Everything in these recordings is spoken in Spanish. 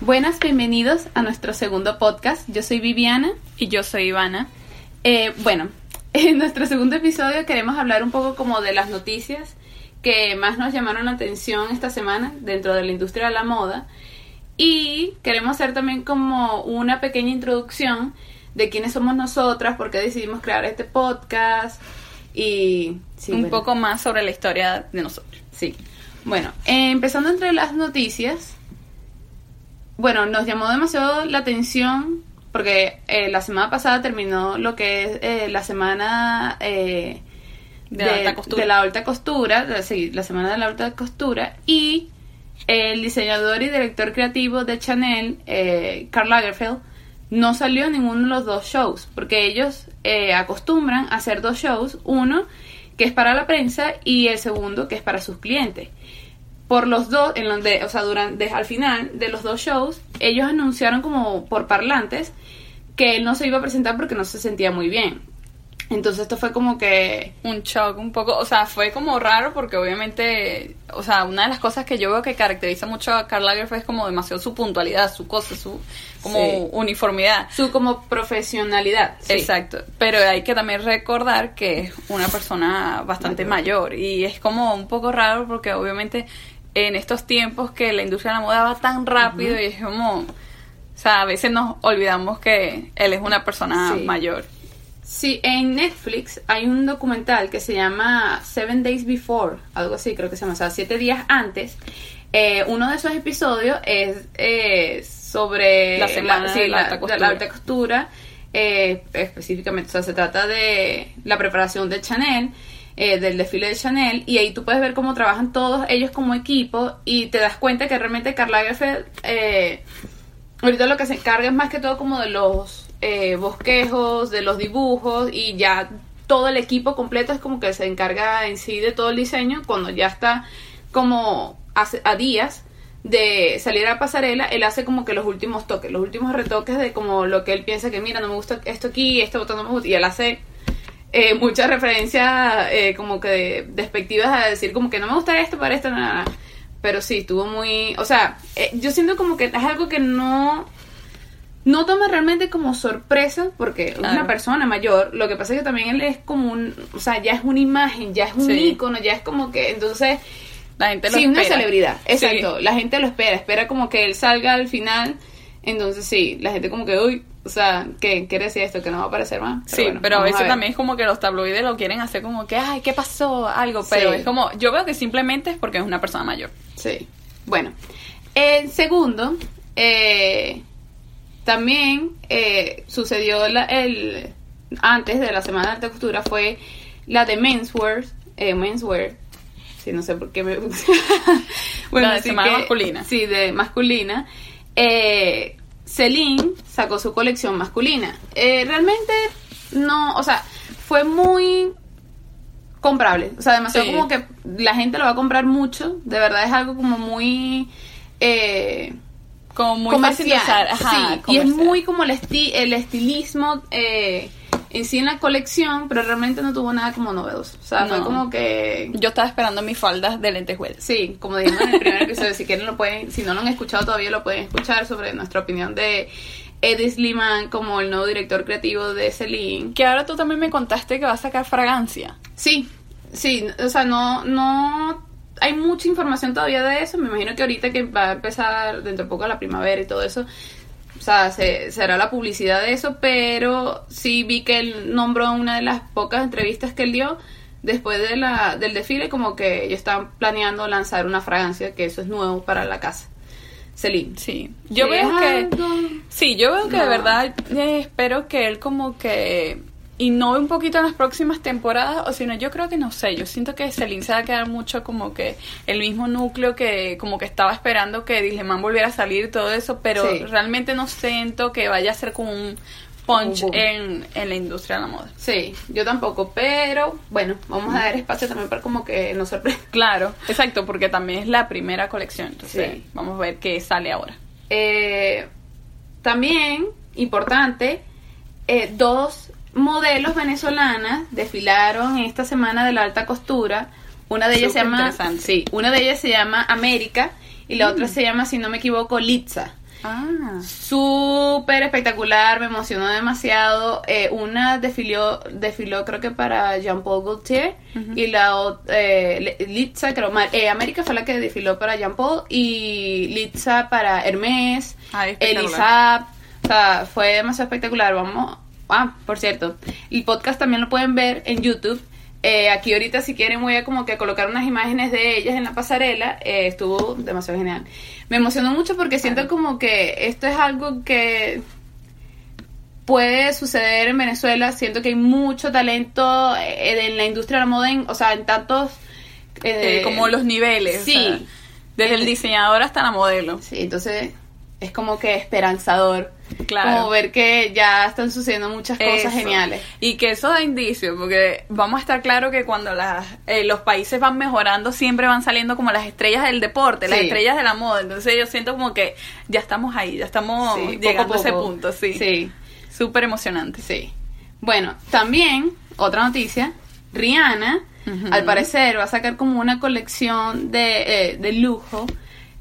Buenas, bienvenidos a nuestro segundo podcast. Yo soy Viviana. Y yo soy Ivana. Eh, bueno, en nuestro segundo episodio queremos hablar un poco como de las noticias que más nos llamaron la atención esta semana dentro de la industria de la moda. Y queremos hacer también como una pequeña introducción de quiénes somos nosotras, por qué decidimos crear este podcast y... sí, un bueno. poco más sobre la historia de nosotros. Sí. Bueno, eh, empezando entre las noticias, bueno, nos llamó demasiado la atención porque eh, la semana pasada terminó lo que es eh, la semana eh, De la alta costura. de la alta costura, de- sí, la semana de la alta costura y el diseñador y director creativo de Chanel, eh, Karl Lagerfeld, no salió en ninguno de los dos shows, porque ellos eh, acostumbran a hacer dos shows, uno que es para la prensa y el segundo que es para sus clientes. Por los dos, en donde, o sea, durante, al final de los dos shows, ellos anunciaron como por parlantes que él no se iba a presentar porque no se sentía muy bien. Entonces esto fue como que Un shock un poco, o sea, fue como raro porque obviamente, o sea, una de las cosas que yo veo que caracteriza mucho a Karl Lagerfeld es como demasiado su puntualidad, su cosa, su como Sí. uniformidad. su como profesionalidad. sí. Exacto, pero hay que también recordar que es una persona bastante mayor y es como un poco raro porque obviamente en estos tiempos que la industria de la moda va tan rápido y es como, o sea, a veces nos olvidamos que él es una persona Sí. mayor. Sí, en Netflix hay un documental que se llama Seven Days Before, algo así creo que se llama, o sea, siete días antes. Eh, uno de esos episodios es eh, sobre La semana sí, de la alta de costura. la alta costura, eh, específicamente, o sea, se trata de la preparación de Chanel, eh, del desfile de Chanel, y ahí tú puedes ver cómo trabajan todos ellos como equipo y te das cuenta que realmente Karl Lagerfeld... Eh, Ahorita lo que se encarga es más que todo como de los eh, bosquejos, de los dibujos y ya todo el equipo completo es como que se encarga en sí de todo el diseño cuando ya está como hace- a días de salir a la pasarela, él hace como que los últimos toques, los últimos retoques de como lo que él piensa que mira, no me gusta esto aquí, botón no me gusta y él hace eh, muchas referencias eh, como que despectivas a decir como que no me gusta esto para esto, nada, nada. Pero sí, estuvo muy... O sea, eh, yo siento como que es algo que no... No toma realmente como sorpresa porque es una persona mayor. Lo que pasa es que también él es como un... O sea, ya es una imagen, ya es un Sí. ícono, ya es como que... Entonces, La gente lo sí, una celebridad. Sí. Exacto. La gente lo espera. Espera como que él salga al final. Entonces, sí, la gente como que... Uy, o sea, ¿qué quiere decir esto? Que no va a aparecer más. Sí, bueno, pero a veces ver. también es como que los tabloides lo quieren hacer como que, ay, ¿qué pasó? Algo, pero Sí. es como, yo veo que simplemente es porque es una persona mayor. Sí. Bueno, el segundo, eh, también eh, sucedió la- el antes de la semana de alta costura fue la de menswear, eh, menswear. Sí, no sé por qué me. La de semana que- masculina. Sí, de masculina. Eh, Celine sacó su colección masculina. Eh, realmente no, o sea, fue muy comprable. O sea, demasiado Sí. como que la gente lo va a comprar mucho. De verdad es algo como muy eh, Como muy fácil de comercial. usar. Ajá, sí, y es muy como el, esti- el estilismo eh, en sí en la colección, pero realmente no tuvo nada como novedoso. O sea, fue No. como que... Yo estaba esperando mis faldas de lentejuelas. Sí, como dijimos en el primer episodio, si quieren lo pueden, si no lo han escuchado todavía lo pueden escuchar sobre nuestra opinión de Eddie Sliman como el nuevo director creativo de Celine. Que ahora tú también me contaste que va a sacar fragancia. Sí, sí, o sea, no, no hay mucha información todavía de eso. Me imagino que ahorita que va a empezar dentro de poco la primavera y todo eso, o sea, se, se hará la publicidad de eso, pero sí vi que él nombró una de las pocas entrevistas que él dio después de la, del desfile, como que ellos estaban planeando lanzar una fragancia, que eso es nuevo para la casa. Celine. Sí. Yo veo que... Sí, yo veo que de verdad eh, espero que él como que innove un poquito en las próximas temporadas, o si no, yo creo que no sé, yo siento que Celine se va a quedar mucho como que el mismo núcleo que como que estaba esperando que Disleman volviera a salir y todo eso, pero Sí. realmente no siento que vaya a ser como un punch en, en la industria de la moda. Sí, yo tampoco, pero bueno, vamos a dar espacio también para como que nos sorprenda. Claro, exacto, porque también es la primera colección, entonces Sí. vamos a ver qué sale ahora. Eh, también, importante, eh, dos modelos venezolanas desfilaron esta semana de la alta costura. Una de ellas se llama, sí, una de ellas se llama América y la otra se llama, si no me equivoco, Litza. Ah. Súper espectacular, me emocionó demasiado. Eh, una desfiló, desfiló creo que para Jean-Paul Gaultier y la otra, eh, Litza, creo, eh, América fue la que desfiló para Jean-Paul y Litza para Ay, espectacular. Elisa, o sea, fue demasiado espectacular. Vamos, ah, por cierto, el podcast también lo pueden ver en YouTube. Eh, aquí ahorita si quieren voy a como que colocar unas imágenes de ellas en la pasarela. Eh, estuvo demasiado genial. Me emocionó mucho porque siento como que esto es algo que puede suceder en Venezuela. Siento que hay mucho talento eh, en la industria de la moda, en- o sea, en tantos... Eh, como los niveles. sí. o sea, desde el diseñador hasta la modelo. Sí, entonces es como que esperanzador. Claro. Como ver que ya están sucediendo muchas cosas Eso. geniales. Y que eso da indicio, porque vamos a estar claro que cuando las, eh, los países van mejorando, siempre van saliendo como las estrellas del deporte, las estrellas de la moda. Entonces yo siento como que ya estamos ahí, ya estamos Sí, poco llegando a ese poco. punto, sí. Sí, Súper emocionante. sí. Bueno, también, otra noticia, Rihanna, al parecer, va a sacar como una colección de, eh, de lujo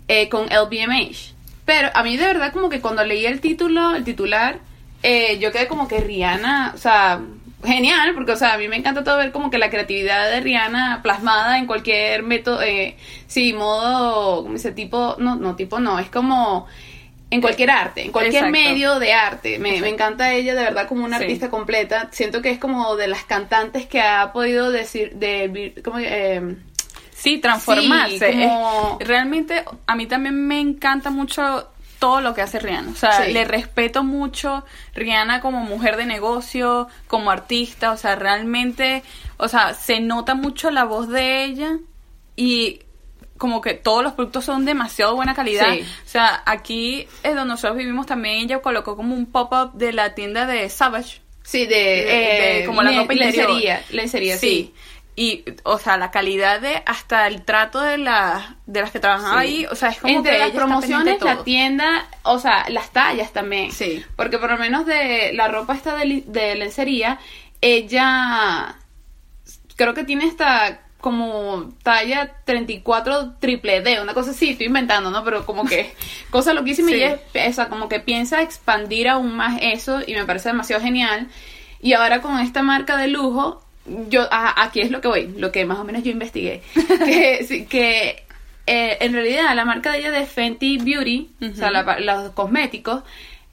eh, con LVMH. Pero a mí de verdad como que cuando leí el título, el titular, eh, yo quedé como que Rihanna, o sea, genial, porque o sea, a mí me encanta todo ver como que la creatividad de Rihanna plasmada en cualquier método, eh, sí, modo, como dice, tipo, no, no, tipo no, es como en cualquier arte, en cualquier Exacto. medio de arte. Me, me encanta ella de verdad como una Sí. artista completa. Siento que es como de las cantantes que ha podido decir, de, como, eh, Sí, transformarse. Sí, como- Es- realmente a mí también me encanta mucho todo lo que hace Rihanna. O sea, Sí. le respeto mucho Rihanna como mujer de negocio, como artista. O sea, realmente, o sea, se nota mucho la voz de ella y como que todos los productos son demasiado buena calidad. Sí. O sea, aquí es donde nosotros vivimos también ella colocó como un pop-up de la tienda de Savage. sí, de, de- eh, como la interior. lencería, lencería, sí. Y, o sea, la calidad de, hasta el trato de, la, de las que trabajan Sí. ahí, o sea, es como Entre que las ella promociones, la tienda, o sea, las tallas también. Sí. Porque por lo menos de la ropa esta de, lencería, ella creo que tiene esta como talla 34 triple D, una cosa así, estoy inventando, ¿no? Pero como que cosa loquísima y Sí. ella es- o sea, como que piensa expandir aún más eso y me parece demasiado genial. Y ahora con esta marca de lujo, yo a- aquí es lo que voy, lo que más o menos yo investigué, que, que eh, en realidad la marca de ella de Fenty Beauty, o sea, la- los cosméticos,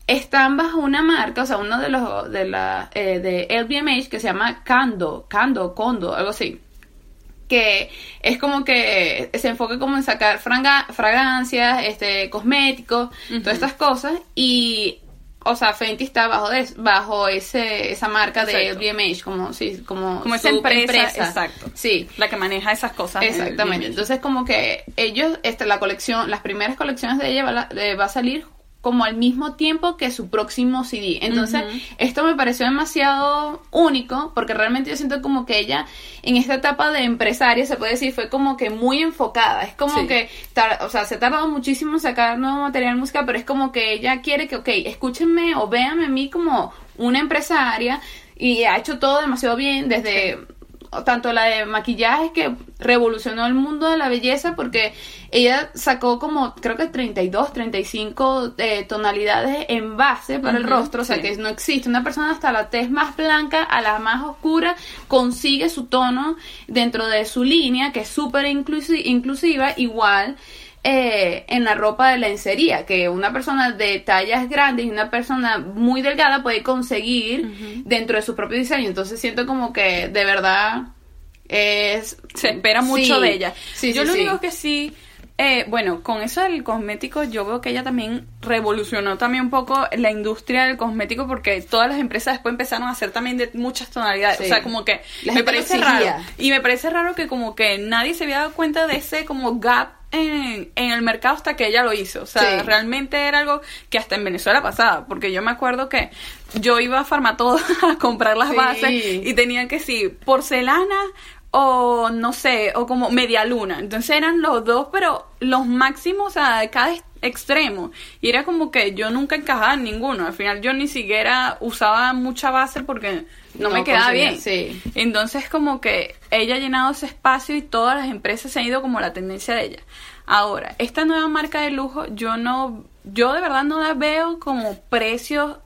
están bajo una marca, o sea, uno de los de la eh, de LVMH que se llama Cando, Cando, Condo, algo así. Que es como que se enfoca como en sacar fragancias, este, cosméticos, todas estas cosas y o sea, Fenty está bajo de, bajo ese esa marca de. LVMH como sí, como Como esa empresa, exacto. Sí. La que maneja esas cosas. Exactamente. Entonces como que ellos este la colección, las primeras colecciones de ella va, la- eh, va a salir como al mismo tiempo que su próximo CD. Entonces, esto me pareció demasiado único porque realmente yo siento como que ella en esta etapa de empresaria, se puede decir, fue como que muy enfocada. Es como Sí. que, o sea, se ha tardado muchísimo en sacar nuevo material musical, pero es como que ella quiere que, ok, escúchenme o véanme a mí como una empresaria y ha hecho todo demasiado bien desde tanto la de maquillaje que revolucionó el mundo de la belleza porque ella sacó como creo que 32, 35 eh, tonalidades en base para el rostro, o sea sí. que no existe una persona hasta la tez más blanca a la más oscura consigue su tono dentro de su línea que es súper inclusi- inclusiva igual eh, en la ropa de lencería, que una persona de tallas grandes y una persona muy delgada puede conseguir dentro de su propio diseño. Entonces siento como que de verdad es... Se espera mucho Sí, de ella. Sí, yo sí, lo único que sí, eh, bueno, con eso del cosmético, yo veo que ella también revolucionó también un poco la industria del cosmético porque todas las empresas después empezaron a hacer también de muchas tonalidades. Sí. O sea, como que La me parece raro. Y me parece raro que como que nadie se había dado cuenta de ese como gap en, en el mercado hasta que ella lo hizo. O sea, Sí. realmente era algo que hasta en Venezuela pasaba. Porque yo me acuerdo que yo iba a Farmatodo a comprar las Sí. bases y tenían que sí, porcelana o no sé, o como media luna. Entonces eran los dos, pero los máximos, o sea, de cada ex- extremo. Y era como que yo nunca encajaba en ninguno. Al final yo ni siquiera usaba mucha base porque no, No me quedaba conseguía, bien. sí. Entonces como que ella ha llenado ese espacio y todas las empresas se han ido como la tendencia de ella. Ahora, esta nueva marca de lujo, yo no, yo de verdad no la veo como precios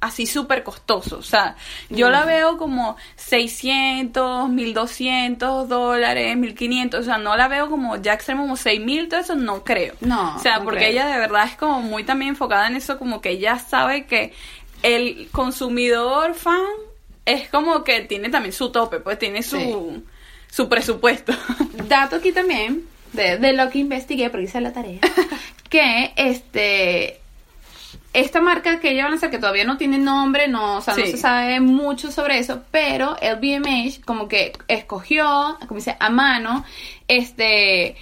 así súper costosos. O sea, yo la veo como 600, 1200 dólares, 1500. O sea, no la veo como ya extremo como 6000, todo eso no creo. No, O sea, no porque creo. ella de verdad es como muy también enfocada en eso, como que ella sabe que el consumidor fan es como que tiene también su tope, pues tiene su, Sí. su presupuesto. Dato aquí también, de, de lo que investigué, porque hice la tarea, que este esta marca que ella va a lanzar, que todavía no tiene nombre, no, o sea, no se sabe mucho sobre eso, pero LVMH como que escogió, como dice, a mano, este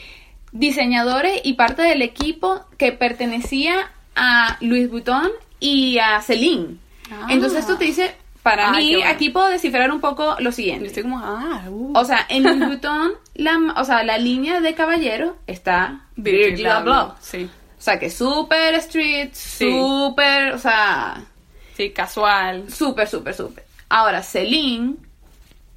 diseñadores y parte del equipo que pertenecía a Louis Vuitton y a Celine. Ah. Entonces esto te dice, para mí, bueno. aquí puedo descifrar un poco lo Yo siguiente. estoy como, ah, uh. O sea, en Louis Vuitton, la, o sea, la línea de caballero está Virgil Abloh. Sí, O sea, que súper street, Sí. súper, o sea, sí, casual. súper, súper, súper. Ahora, Celine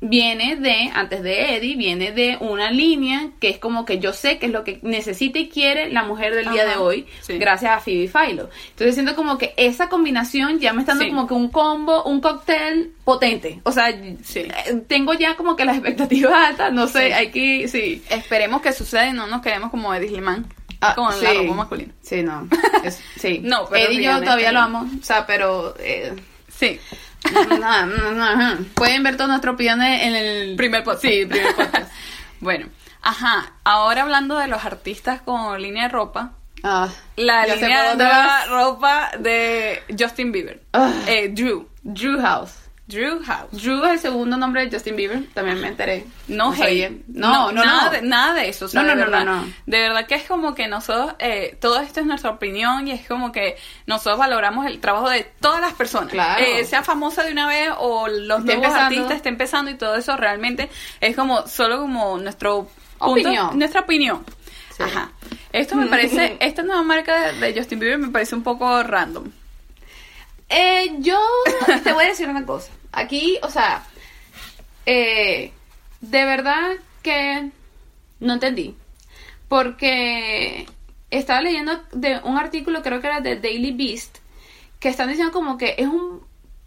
viene de, antes de Eddie, viene de una línea que es como que yo sé que es lo que necesita y quiere la mujer del día de hoy, sí. gracias a Phoebe Philo. Entonces siento como que esa combinación ya me está dando Sí. como que un combo, un cóctel potente. O sea, Sí. eh, tengo ya como que las expectativas altas, no sé, hay que, sí. Esperemos que suceda y no nos quedemos como Eddie Slimán Ah, con sí. la ropa masculina. Sí, no. Es- sí. No, pero Eddie y yo todavía lo amo. O sea, pero. eh, Sí. Pueden ver todas nuestras opiniones en el. primer podcast. Sí, primer podcast. bueno, ajá, ahora hablando de los artistas con línea de ropa, Ah, la línea de ropa de Justin Bieber. Ah. Eh, Drew. Drew House. Drew House. Drew es el segundo nombre de Justin Bieber. También me enteré. No, sabía. hate. No, no, nada, no. De, nada de eso. o sea, No, no, de no, verdad, no, no. De verdad que es como que nosotros, eh, todo esto es nuestra opinión y es como que nosotros valoramos el trabajo de todas las personas. Claro. Eh, sea famosa de una vez o los Esté nuevos empezando. artistas estén empezando y todo eso realmente es como solo como nuestro punto- Opinión. nuestra opinión. Sí. Ajá. Esto me parece, esta nueva marca de, de Justin Bieber me parece un poco random. Eh, yo te voy a decir una cosa. Aquí, o sea, eh, de verdad que no entendí. Porque estaba leyendo de un artículo, creo que era de Daily Beast, que están diciendo como que es un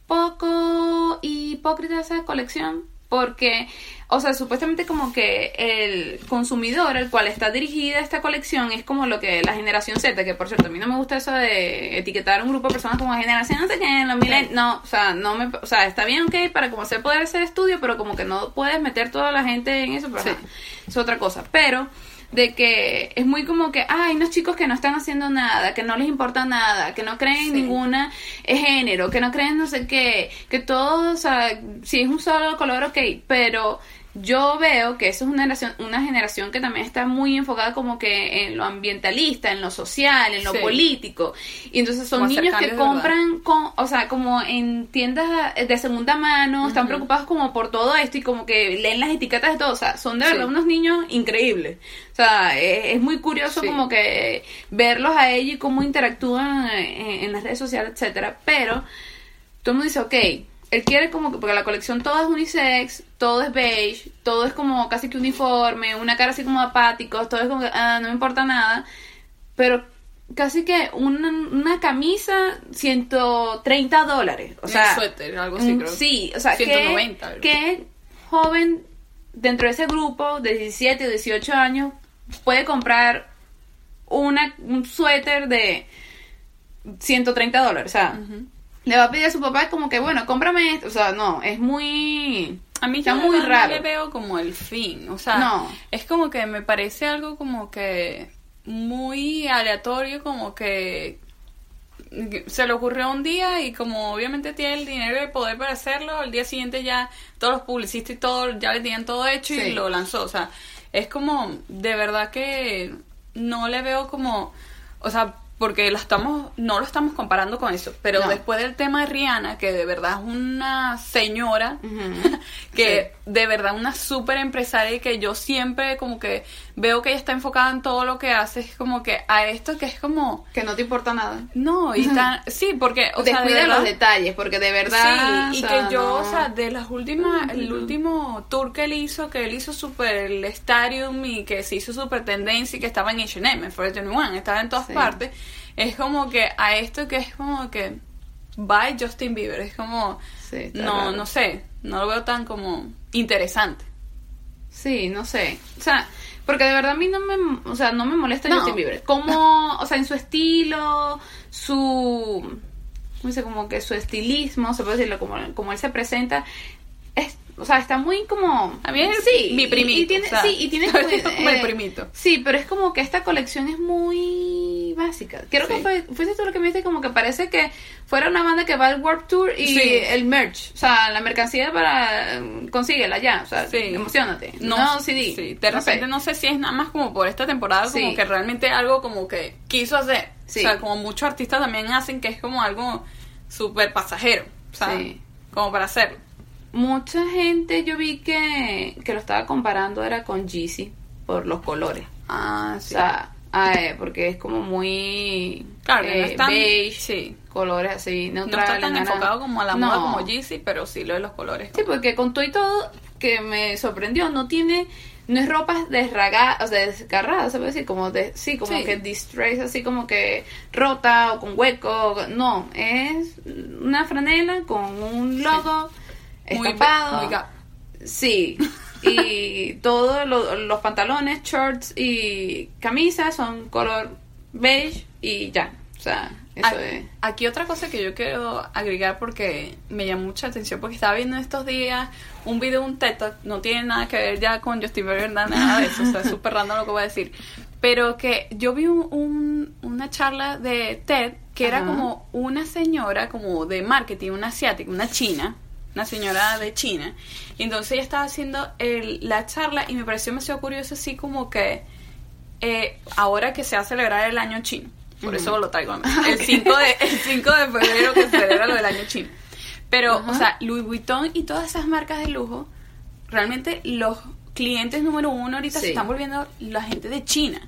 poco hipócrita esa colección. Porque, o sea, supuestamente como que el consumidor al cual está dirigida esta colección es como lo que la generación Z, que por cierto, a mí no me gusta eso de etiquetar a un grupo de personas como generación no sé qué, los milen- no, o sea, no me, o sea, está bien, ok, para como hacer poder hacer estudio, pero como que no puedes meter toda la gente en eso, pero Sí. ajá, es otra cosa. Pero de que es muy como que ah, hay unos chicos que no están haciendo nada, que no les importa nada, que no creen en Sí. ninguna eh, género, que no creen no sé qué, que todo, o sea, si es un solo color, ok, pero yo veo que eso es una generación, una generación que también está muy enfocada como que en lo ambientalista, en lo social, en lo Sí. político. Y entonces son Como niños que compran, con, o sea, como en tiendas de segunda mano, están Ujú. preocupados como por todo esto y como que leen las etiquetas de todo. O sea, son de Sí. verdad unos niños increíbles. O sea, es, es muy curioso Sí. como que verlos a ellos y cómo interactúan en, en las redes sociales, etcétera. Pero todo el mundo dice, ok, él quiere como que, porque la colección todo es unisex, todo es beige, todo es como casi que uniforme, una cara así como apáticos, todo es como que, ah, no me importa nada. Pero casi que una, una camisa, 130 dólares. O Un sea, suéter, algo así, un- creo. Sí, o sea, 190, ¿qué, joven dentro de ese grupo de 17 o 18 años puede comprar una, un suéter de 130 dólares? O sea, Ujú. Le va a pedir a su papá como que, bueno, cómprame esto. O sea, no, es muy... A mí está yo muy no raro. le veo como el fin, o sea, No. es como que me parece algo como que muy aleatorio, como que se le ocurrió un día y como obviamente tiene el dinero y el poder para hacerlo, al día siguiente ya todos los publicistas y todo ya le tenían todo hecho Sí. y lo lanzó, o sea, es como de verdad que no le veo como, o sea, porque la estamos, no lo estamos comparando con eso, pero No. después del tema de Rihanna, que de verdad es una señora, que de verdad una súper empresaria y que yo siempre como que veo que ella está enfocada en todo lo que hace, es como que a esto que es como... Que no te importa nada. No, y está... Sí, porque... O sea, de Descuida verdad- los detalles, porque de verdad... Sí, y o sea, que yo, no- o sea, de las últimas, el último tour que él hizo, que él hizo super el Stadium y que se hizo super tendencia y que estaba en H&M, en Forever 21, estaba en todas Sí. partes, es como que a esto que es como que by Justin Bieber, es como, Sí, no, raro. no sé, no lo veo tan como interesante. Sí, no sé. O sea, porque de verdad a mí no me, o sea, no me molesta No. Justin Bieber. Como, o sea, en su estilo, su, ¿cómo dice? Como que su estilismo, se puede decirlo, como, como él se presenta, es, o sea, está muy como... A mí es sí, mi primito, Y, tiene, o sea, sí, y tiene como el primito. Sí, pero es como que esta colección es muy básica. Creo que Sí. fue, fuiste tú lo que me dijiste, como que parece que fuera una banda que va al Warp Tour y Sí. el merch, o sea, la mercancía para... consíguela ya, o sea, Sí. emocionate. No, CD. Sí, de No sé. repente no sé si es nada más como por esta temporada, como Sí. que realmente algo como que quiso hacer. Sí. O sea, como muchos artistas también hacen que es como algo súper pasajero. O sea, Sí. como para hacerlo. Mucha gente yo vi que, que lo estaba comparando era con Yeezy por los colores. Ah, O sea, ah, eh, porque es como muy Claro, no eh, es tan- beige, sí. colores así No neutrales. está tan enfocado como a la No. moda como Yeezy, pero sí lo de los colores. Sí, porque con todo y todo que me sorprendió, no tiene, no es ropa desragada, o sea, desgarrada, se puede decir, como de, sí, como Sí. que distressed, así como que rota o con hueco, no, es una franela con un logo Muy estampado. be- muy Gap. Sí, y todos lo- los pantalones, shorts y camisas son color beige y ya, o sea, eso A- es... Aquí otra cosa que yo quiero agregar porque me llamó mucha atención porque estaba viendo estos días un video de un TED Talk, no tiene nada que ver ya con Justin Bieber nada de eso, o sea, es súper random lo que voy a decir, pero que yo vi un, un- una charla de TED que era Ajá. como una señora como de marketing, una asiática, una china, una señora de China, y entonces ella estaba haciendo el- la charla y me pareció demasiado curioso así como que eh, ahora que se va a celebrar el año chino. Por eso lo traigo a mí. El 5 de, el 5 de febrero que se celebra lo del año chino. Pero, Ajá. o sea, Louis Vuitton y todas esas marcas de lujo, realmente los clientes número uno ahorita Sí. se están volviendo la gente de China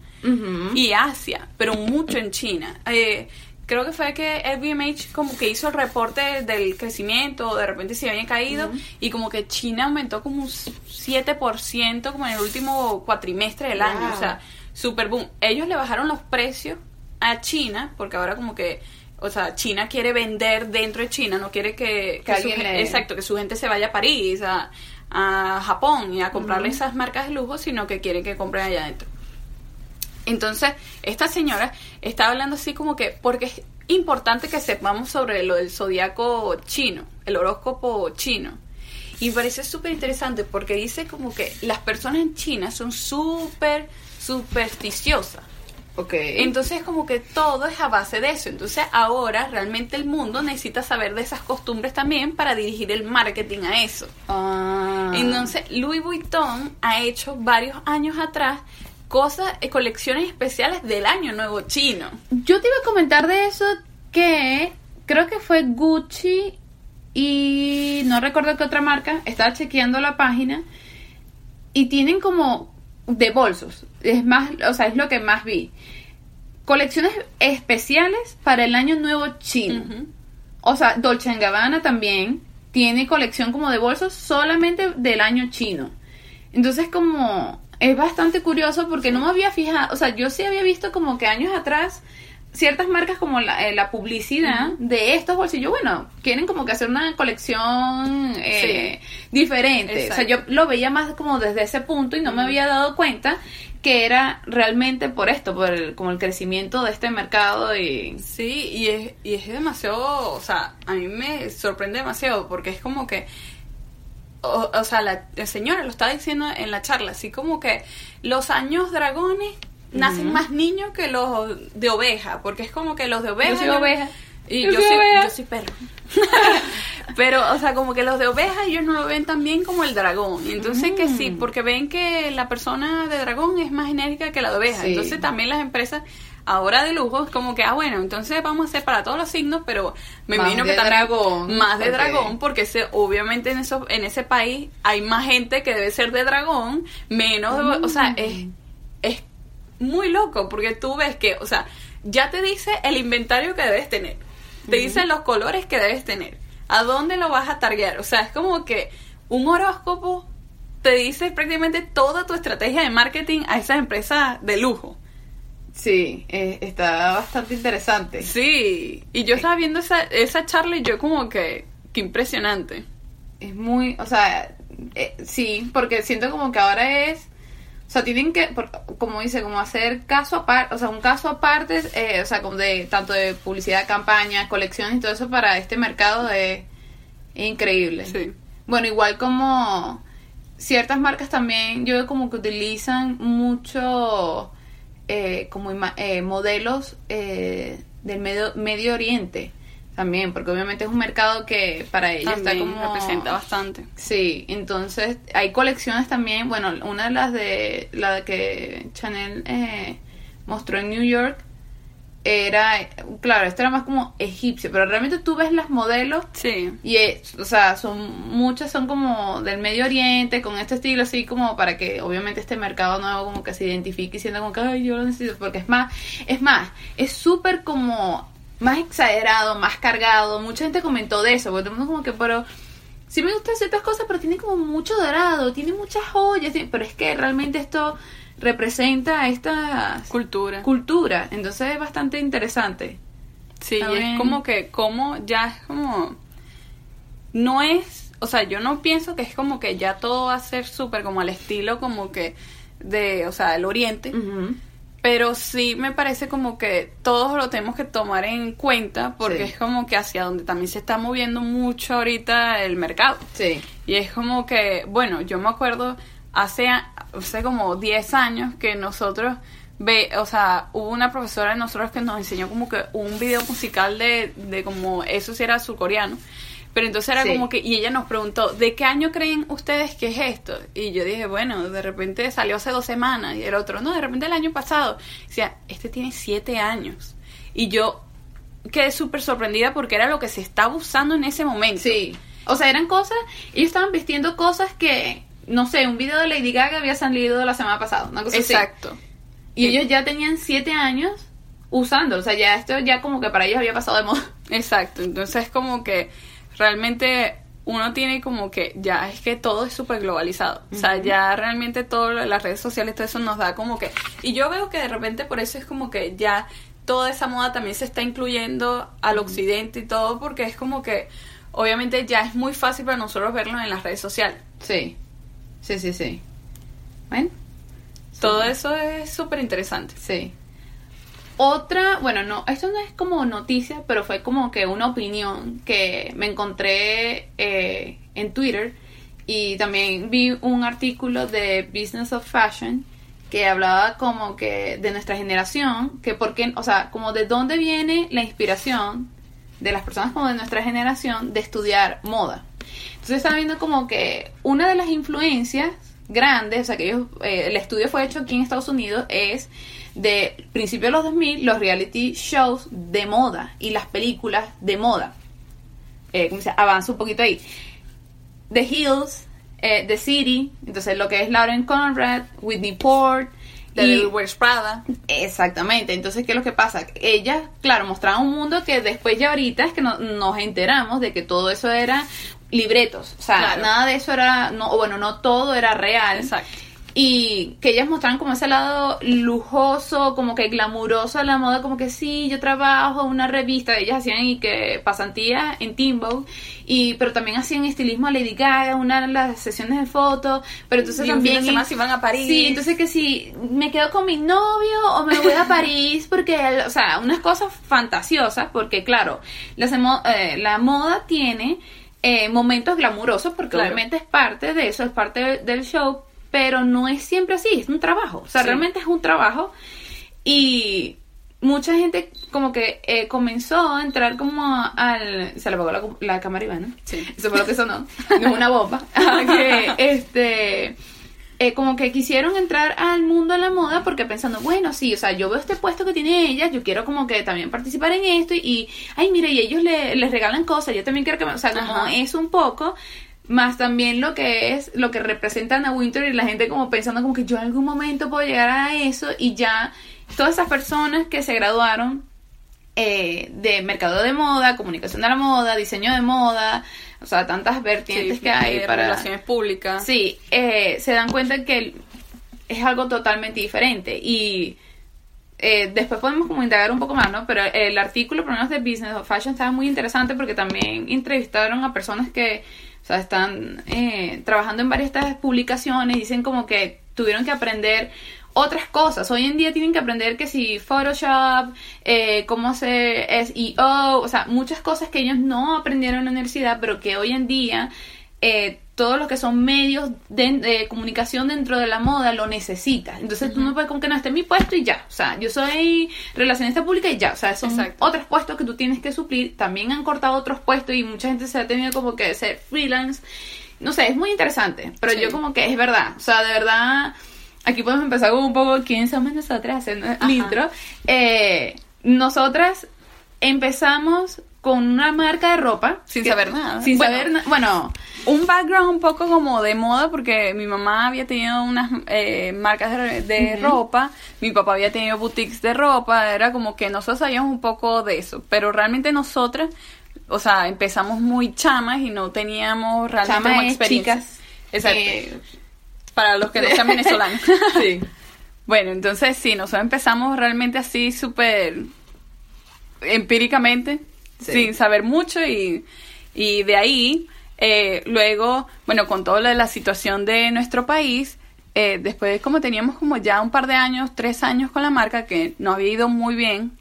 y Asia, pero mucho en China. Eh, creo que fue que LVMH como que hizo el reporte del crecimiento, de repente se había caído, y como que China aumentó como un 7% como en el último cuatrimestre del año, o sea, super boom. Ellos le bajaron los precios a China, porque ahora como que, o sea, China quiere vender dentro de China, no quiere que, Que que su, le- exacto, que su gente se vaya a París, a, a Japón y a comprarle esas marcas de lujo, sino que quiere que compren allá adentro. Entonces, esta señora está hablando así como que, porque es importante que sepamos sobre lo del zodiaco chino, el horóscopo chino. Y me parece súper interesante porque dice como que las personas en China son súper supersticiosas. Ok. Entonces como que todo es a base de eso. Entonces ahora realmente el mundo necesita saber de esas costumbres también para dirigir el marketing a eso. Ah. Entonces, Louis Vuitton ha hecho varios años atrás cosas, eh, colecciones especiales del año nuevo chino. Yo te iba a comentar de eso que creo que fue Gucci y no recuerdo qué otra marca. Estaba chequeando la página y tienen como de bolsos. Es más, o sea, es lo que más vi. Colecciones especiales para el año nuevo chino. O sea, Dolce Gabbana también tiene colección como de bolsos solamente del año chino. Entonces como es bastante curioso porque no me había fijado, o sea, yo sí había visto como que años atrás ciertas marcas como la, eh, la publicidad de estos bolsillos, bueno, quieren como que hacer una colección eh, diferente. O sea, yo lo veía más como desde ese punto y no me había dado cuenta que era realmente por esto, por el, como el crecimiento de este mercado y... Sí, y es, y es demasiado, o sea, a mí me sorprende demasiado porque es como que, o, o sea, la, la señora lo estaba diciendo en la charla, así como que los años dragones nacen más niños que los de oveja, porque es como que los de oveja... Yo soy oveja. Y Yo yo, soy yo soy perro. Pero, o sea, como que los de oveja ellos no lo ven tan bien como el dragón. Y entonces que sí, Mm. porque ven que la persona de dragón es más enérgica que la de oveja. Sí. Entonces también las empresas ahora de lujo es como que, ah, bueno, entonces vamos a hacer para todos los signos, pero me imagino que también dragón, más de dragón, porque ese, obviamente en eso, en ese país hay más gente que debe ser de dragón, menos de, o sea, es muy loco porque tú ves que, o sea, ya te dice el inventario que debes tener, te dice los colores que debes tener, a dónde lo vas a targear, o sea, es como que un horóscopo te dice prácticamente toda tu estrategia de marketing a esas empresas de lujo. Sí, eh, está bastante interesante. Sí, y yo estaba viendo esa, esa charla y yo como que, qué impresionante. Es muy, o sea, eh, sí, porque siento como que ahora es, o sea, tienen que, por- como dice, como hacer caso aparte, o sea, un caso aparte, eh, o sea, como de tanto de publicidad, campaña, colecciones y todo eso para este mercado es increíble. Sí. Bueno, igual como ciertas marcas también, yo veo como que utilizan mucho eh, como eh, modelos eh, del medio, medio Oriente también, porque obviamente es un mercado que para ellos está También como representa bastante. Sí, entonces hay colecciones también, bueno, una de las de la que Chanel eh, mostró en New York era, claro, esto era más como egipcio, pero realmente tú ves las modelos Sí. y, es, o sea, son muchas son como del Medio Oriente, con este estilo así como para que obviamente este mercado nuevo como que se identifique y sienta como que, ay, yo lo necesito, porque es más, es más, es súper como más exagerado, más cargado. Mucha gente comentó de eso, porque todo el mundo como que, pero sí me gustan ciertas cosas, pero tiene como mucho dorado, tiene muchas joyas, pero es que realmente esto representa esta Cultura. cultura, entonces es bastante interesante. Sí, y es como que, como ya es como. No es. O sea, yo no pienso que es como que ya todo va a ser súper como al estilo, como que. De, o sea, del oriente. Pero sí me parece como que todos lo tenemos que tomar en cuenta porque Sí. es como que hacia donde también se está moviendo mucho ahorita el mercado. Sí. Y es como que, bueno, yo me acuerdo hace, hace como 10 años que nosotros, ve, o sea, hubo una profesora de nosotros que nos enseñó como que un video musical de, de como, eso sí era surcoreano. Pero entonces era Sí. como que, y ella nos preguntó, ¿de qué año creen ustedes que es esto? Y yo dije, bueno, de repente salió hace dos semanas. Y el otro, no, de repente el año pasado. O sea, este tiene siete años. Y yo quedé súper sorprendida porque era lo que se estaba usando en ese momento. Sí. O sea, eran cosas, ellos estaban vistiendo cosas que, no sé, un video de Lady Gaga había salido la semana pasada, una cosa así. Exacto. Y ellos ya tenían siete años usando, o sea, ya esto ya como que para ellos había pasado de moda. Exacto, entonces como que realmente uno tiene como que ya es que todo es súper globalizado, o sea, ya realmente todo las redes sociales, todo eso nos da como que, y yo veo que de repente por eso es como que ya toda esa moda también se está incluyendo al occidente y todo, porque es como que obviamente ya es muy fácil para nosotros verlo en las redes sociales. Sí, sí, sí, sí. ¿Ven? Todo eso es súper interesante. Sí. Otra, bueno, no, esto no es como noticia, pero fue como que una opinión que me encontré eh, en Twitter y también vi un artículo de Business of Fashion que hablaba como que de nuestra generación, que por qué, o sea, como de dónde viene la inspiración de las personas como de nuestra generación de estudiar moda. Entonces estaba viendo como que una de las influencias grandes, o sea, que ellos, eh, el estudio fue hecho aquí en Estados Unidos, es de principios de los 2000 los reality shows de moda y las películas de moda. Eh, como se avanza un poquito ahí. The Hills, eh, The City, entonces lo que es Lauren Conrad, Whitney Port, De Wears Prada. Exactamente, entonces, ¿qué es lo que pasa? Ellas, claro, mostraban un mundo que después ya ahorita es que no- nos enteramos de que todo eso era libretos, o sea, Claro. nada de eso era, no, o bueno, no todo era real. Exacto. Y que ellas mostraban como ese lado lujoso, como que glamuroso de la moda, como que sí, yo trabajo en una revista, ellas hacían y que pasantía en Vogue, y pero también hacían estilismo a Lady Gaga, una de las sesiones de fotos, pero entonces Y también semana se iban a París. Sí, entonces que si me quedo con mi novio o me voy a París porque, él- o sea, unas cosas fantasiosas porque claro, las emo- eh, la moda tiene eh, momentos glamurosos porque Claro. obviamente es parte de eso, es parte de- del show, pero no es siempre así, es un trabajo, o sea, Sí. realmente es un trabajo y mucha gente como que eh, comenzó a entrar como al... Se le apagó la, la cámara Iván, ¿no? Sí. Eso fue lo que sonó, no una bomba. que, este, eh, como que quisieron entrar al mundo de la moda porque pensando, bueno, sí, o sea, yo veo este puesto que tiene ella, yo quiero como que también participar en esto y, y, ay, mire, y ellos le, les regalan cosas, yo también quiero que, me- o sea, como Ajá. es un poco más también lo que es, lo que representan a Winter y la gente como pensando como que yo en algún momento puedo llegar a eso y ya todas esas personas que se graduaron eh, de mercado de moda, comunicación de la moda, diseño de moda, o sea, tantas vertientes Sí, que hay de para... relaciones públicas. Sí, eh, se dan cuenta que es algo totalmente diferente y eh, después podemos como indagar un poco más, ¿no? Pero el artículo, por lo menos de Business of Fashion, estaba muy interesante porque también entrevistaron a personas que, o sea, están eh, trabajando en varias de estas publicaciones, dicen como que tuvieron que aprender otras cosas. Hoy en día tienen que aprender que si Photoshop, eh, cómo hacer SEO, o sea, muchas cosas que ellos no aprendieron en la universidad, pero que hoy en día eh, todos los que son medios de, de comunicación dentro de la moda lo necesitas. Entonces tú no puedes como que no esté en mi puesto y ya. O sea, yo soy relacionista pública y ya. O sea, son Exacto. otros puestos que tú tienes que suplir. También han cortado otros puestos y mucha gente se ha tenido como que ser freelance. No sé, es muy interesante. Pero Sí. yo como que es verdad. O sea, de verdad, aquí podemos empezar con un poco quién somos nosotras haciendo el Ajá. intro. Eh, nosotras empezamos con una marca de ropa. Sin que- saber nada. Sin Bueno, saber nada. Bueno, un background un poco como de moda porque mi mamá había tenido unas eh, marcas de, de ropa, mi papá había tenido boutiques de ropa, era como que nosotros sabíamos un poco de eso, pero realmente nosotras, o sea, empezamos muy chamas y no teníamos realmente como experiencia. chicas. Exacto. Eh, Para los que no sean venezolanos. sí. Bueno, entonces sí, nosotros empezamos realmente así súper empíricamente, Sí. sin saber mucho y, y de ahí, eh, luego, bueno, con todo lo de la situación de nuestro país, eh, después como teníamos como ya un par de años, tres años con la marca, que nos había ido muy bien.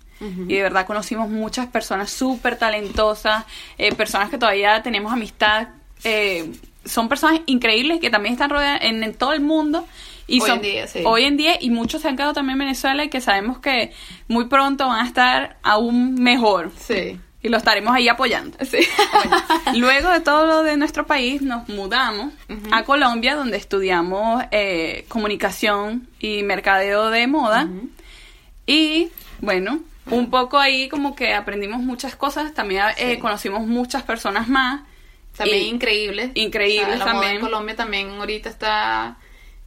Y de verdad conocimos muchas personas súper talentosas, eh, personas que todavía tenemos amistad, eh, son personas increíbles que también están rodeadas en, en todo el mundo. Y Hoy son, en día, sí. hoy en día, y muchos se han quedado también en Venezuela y que sabemos que muy pronto van a estar aún mejor. Sí. Y lo estaremos ahí apoyando. Bueno, luego de todo lo de nuestro país, nos mudamos a Colombia, donde estudiamos eh, comunicación y mercadeo de moda. Y bueno, un poco ahí como que aprendimos muchas cosas, también eh, Sí. conocimos muchas personas más. También Y- increíbles. increíbles la moda también. en Colombia también ahorita está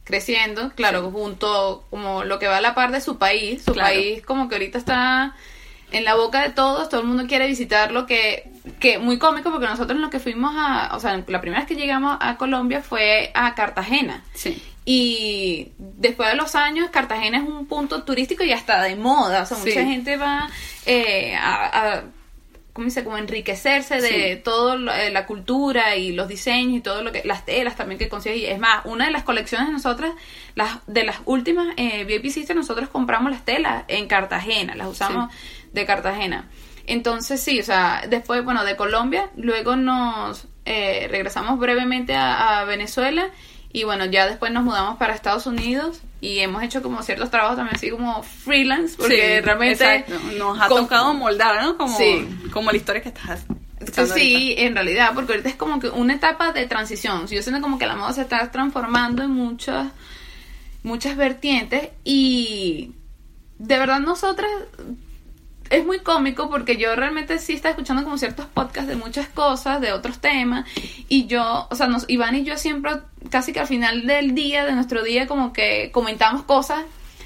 creciendo, claro, junto como lo que va a la par de su país. Su Claro. país como que ahorita está en la boca de todos, todo el mundo quiere visitarlo, que, que muy cómico porque nosotros lo que fuimos a, o sea, la primera vez que llegamos a Colombia fue a Cartagena. Sí. Y después de los años, Cartagena es un punto turístico y hasta de moda. O sea, Sí. mucha gente va eh, a, a- ¿cómo dice? Como enriquecerse de Sí. todo lo- eh, la cultura y los diseños y todo lo que, las telas también que consigues. Y Es más, una de las colecciones de nosotras, las, de las últimas eh, VIP nosotros compramos las telas en Cartagena, las usamos de Cartagena. Entonces sí, o sea, después, bueno, de Colombia, luego nos eh, regresamos brevemente a, a Venezuela y bueno, ya después nos mudamos para Estados Unidos y hemos hecho como ciertos trabajos también así como freelance, porque Sí, realmente exacto. nos ha con- tocado moldar, ¿no? Como, Sí. Como la historia que estás echando Sí, en realidad, porque ahorita es como que una etapa de transición. Yo siento como que la moda se está transformando en muchas, muchas vertientes y de verdad nosotras es muy cómico porque yo realmente sí estaba escuchando como ciertos podcasts de muchas cosas, de otros temas, y yo, o sea, nos, Iván y yo siempre, casi que al final del día, de nuestro día, como que comentamos cosas,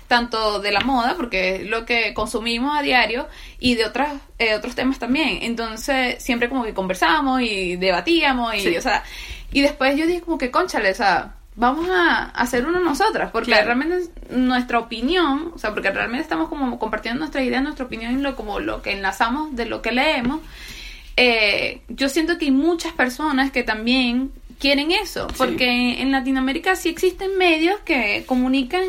tanto de la moda, porque es lo que consumimos a diario, y de otras, eh, otros temas también. Entonces, siempre como que conversábamos y debatíamos, y, Sí. o sea, y después yo dije como que, conchale, o sea, vamos a hacer uno nosotras, porque Claro. realmente nuestra opinión, o sea, porque realmente estamos como compartiendo nuestra idea, nuestra opinión y lo, como lo que enlazamos de lo que leemos, eh, yo siento que hay muchas personas que también quieren eso, Sí. porque en Latinoamérica sí existen medios que comunican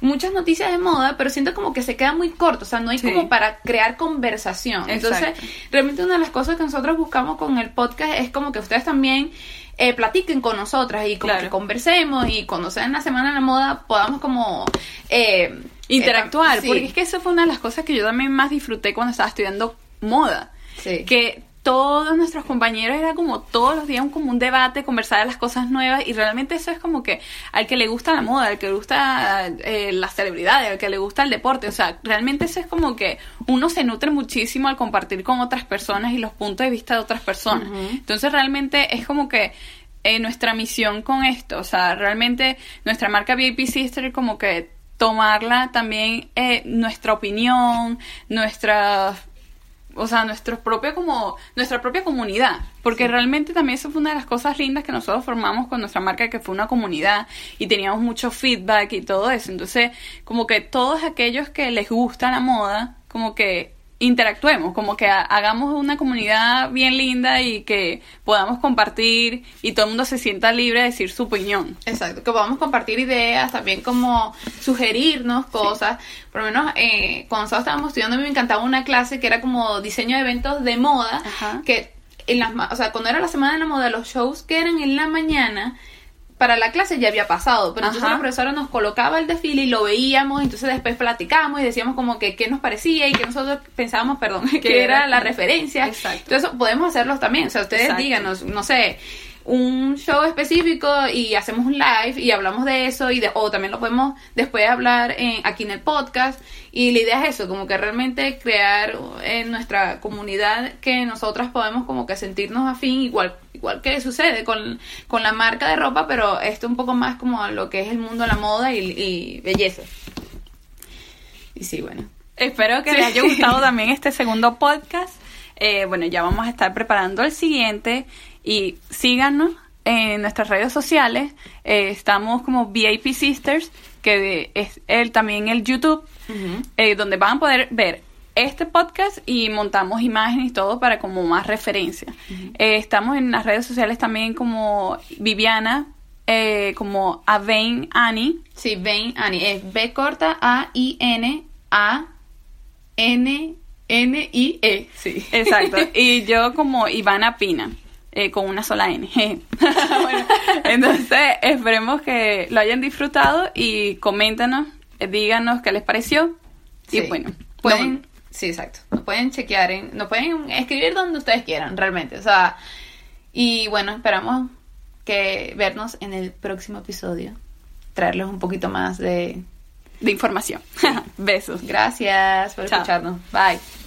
muchas noticias de moda, pero siento como que se queda muy corto, o sea, no hay Sí. como para crear conversación. Entonces, realmente una de las cosas que nosotros buscamos con el podcast es como que ustedes también eh, platiquen con nosotras y como Claro. que conversemos y cuando sea en la semana de la moda podamos como eh, interactuar, eh, sí. porque es que eso fue una de las cosas que yo también más disfruté cuando estaba estudiando moda. Sí. Que todos nuestros compañeros era como todos los días un, como un debate, conversar de las cosas nuevas y realmente eso es como que al que le gusta la moda, al que le gusta eh, las celebridades, al que le gusta el deporte, o sea, realmente eso es como que uno se nutre muchísimo al compartir con otras personas y los puntos de vista de otras personas. Entonces realmente es como que eh, nuestra misión con esto. O sea, realmente nuestra marca VIP Sister como que tomarla también eh, nuestra opinión, nuestra o sea, nuestro propio como nuestra propia comunidad, porque realmente también eso fue una de las cosas lindas que nosotros formamos con nuestra marca que fue una comunidad y teníamos mucho feedback y todo eso. Entonces, como que todos aquellos que les gusta la moda, como que interactuemos, como que hagamos una comunidad bien linda y que podamos compartir y todo el mundo se sienta libre de decir su opinión. Exacto, que podamos compartir ideas, también como sugerirnos cosas. Por lo menos eh, cuando nosotros estábamos estudiando me encantaba una clase que era como diseño de eventos de moda, que en las, o sea, cuando era la semana de la moda, los shows que eran en la mañana, para la clase ya había pasado, pero entonces la profesora nos colocaba el desfile y lo veíamos, entonces después platicamos y decíamos como que qué nos parecía y que nosotros pensábamos, perdón, que era la referencia. Exacto. Entonces podemos hacerlos también, o sea, ustedes díganos, no sé, un show específico y hacemos un live y hablamos de eso y de, o también lo podemos después hablar en, aquí en el podcast y la idea es eso, como que realmente crear en nuestra comunidad que nosotras podemos como que sentirnos afín igual igual que sucede con, con la marca de ropa, pero esto un poco más como lo que es el mundo de la moda y, belleza. Y sí, bueno. Espero que les haya gustado también este segundo podcast. Eh, bueno, ya vamos a estar preparando el siguiente y síganos en nuestras redes sociales. Eh, estamos como VIP Sisters, que es el, también el YouTube, eh, donde van a poder ver este podcast y montamos imágenes y todo para como más referencia. Eh, estamos en las redes sociales también como Viviana, como Avain Annie. Sí, Vain Annie. Es B corta A-I-N A N N I E. Sí. Exacto. y yo como Ivana Pina. Eh, con una sola N. bueno, entonces esperemos que lo hayan disfrutado y coméntanos, eh, díganos qué les pareció. Y bueno, pueden, sí, exacto. Nos pueden chequear, en, nos pueden escribir donde ustedes quieran, realmente. O sea, y bueno, esperamos que vernos en el próximo episodio, traerles un poquito más de, de información. Besos. Gracias por escucharnos. Bye.